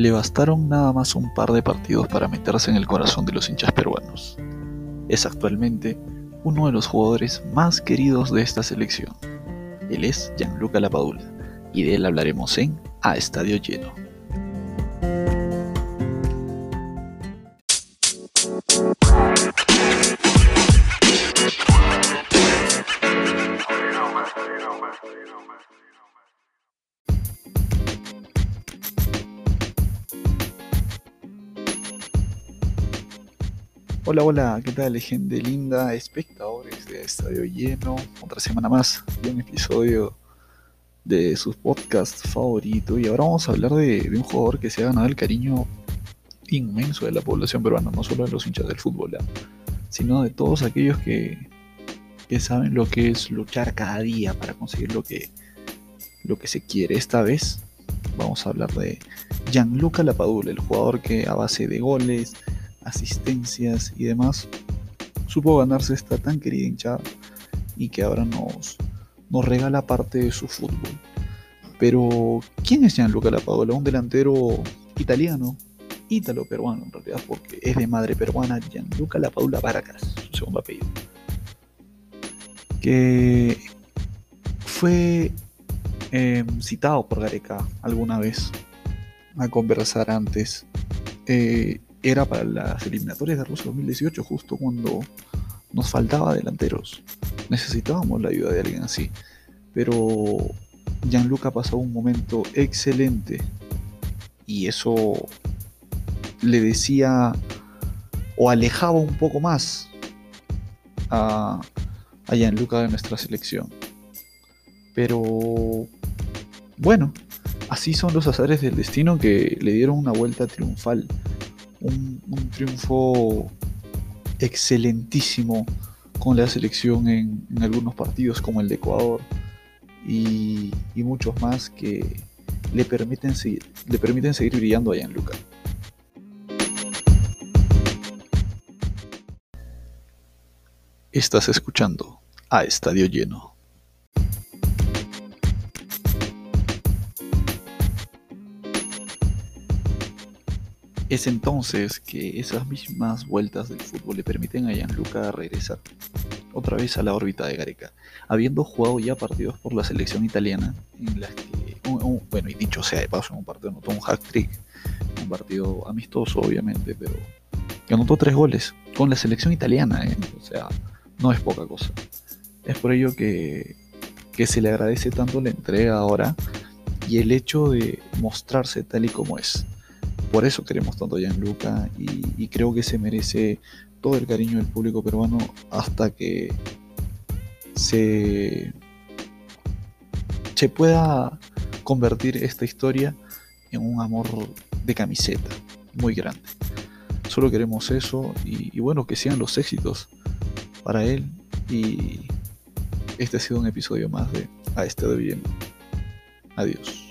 Le bastaron nada más un par de partidos para meterse en el corazón de los hinchas peruanos. Es actualmente uno de los jugadores más queridos de esta selección. Él es Gianluca Lapadula y de él hablaremos en A Estadio Lleno. Hola, hola, ¿qué tal gente linda? Espectadores de Estadio Lleno, otra semana más de un episodio de sus podcasts favoritos y ahora vamos a hablar de, un jugador que se ha ganado el cariño inmenso de la población peruana, no solo de los hinchas del fútbol, ¿eh? sino de todos aquellos que, que saben lo que es luchar cada día para conseguir lo que, lo que se quiere. Esta vez vamos a hablar de Gianluca Lapadula, el jugador que a base de goles, asistencias y demás, supo ganarse esta tan querida hinchada y que ahora nos, nos regala parte de su fútbol. Pero, ¿quién es Gianluca Lapadula? Un delantero italiano, ítalo-peruano en realidad, porque es de madre peruana, Gianluca Lapadula Vargas, su segundo apellido. Que fue em, citado por Gareca alguna vez a conversar antes. Eh, era para las eliminatorias de Rusia 2018, justo cuando nos faltaba delanteros. Necesitábamos la ayuda de alguien así. Pero Gianluca pasó un momento excelente y eso le decía o alejaba un poco más a, a Gianluca de nuestra selección. Pero bueno, así son los azares del destino que le dieron una vuelta triunfal un, triunfo excelentísimo con la selección en, algunos partidos como el de Ecuador y, muchos más que le permiten, seguir, le permiten seguir brillando allá en Luca. Estás escuchando a Estadio Lleno. Es entonces que esas mismas vueltas del fútbol le permiten a Gianluca regresar otra vez a la órbita de Gareca, habiendo jugado ya partidos por la selección italiana, en las que, bueno, y dicho sea de paso, en un partido anotó un hack trick, un partido amistoso obviamente, pero que anotó tres goles con la selección italiana, ¿eh? o sea, no es poca cosa. Es por ello que, que se le agradece tanto la entrega ahora y el hecho de mostrarse tal y como es. Por eso queremos tanto a Gianluca y, y creo que se merece todo el cariño del público peruano hasta que se, pueda convertir esta historia en un amor de camiseta muy grande. Solo queremos eso y, y, bueno, que sean los éxitos para él. Y este ha sido un episodio más de A este de bien. Adiós.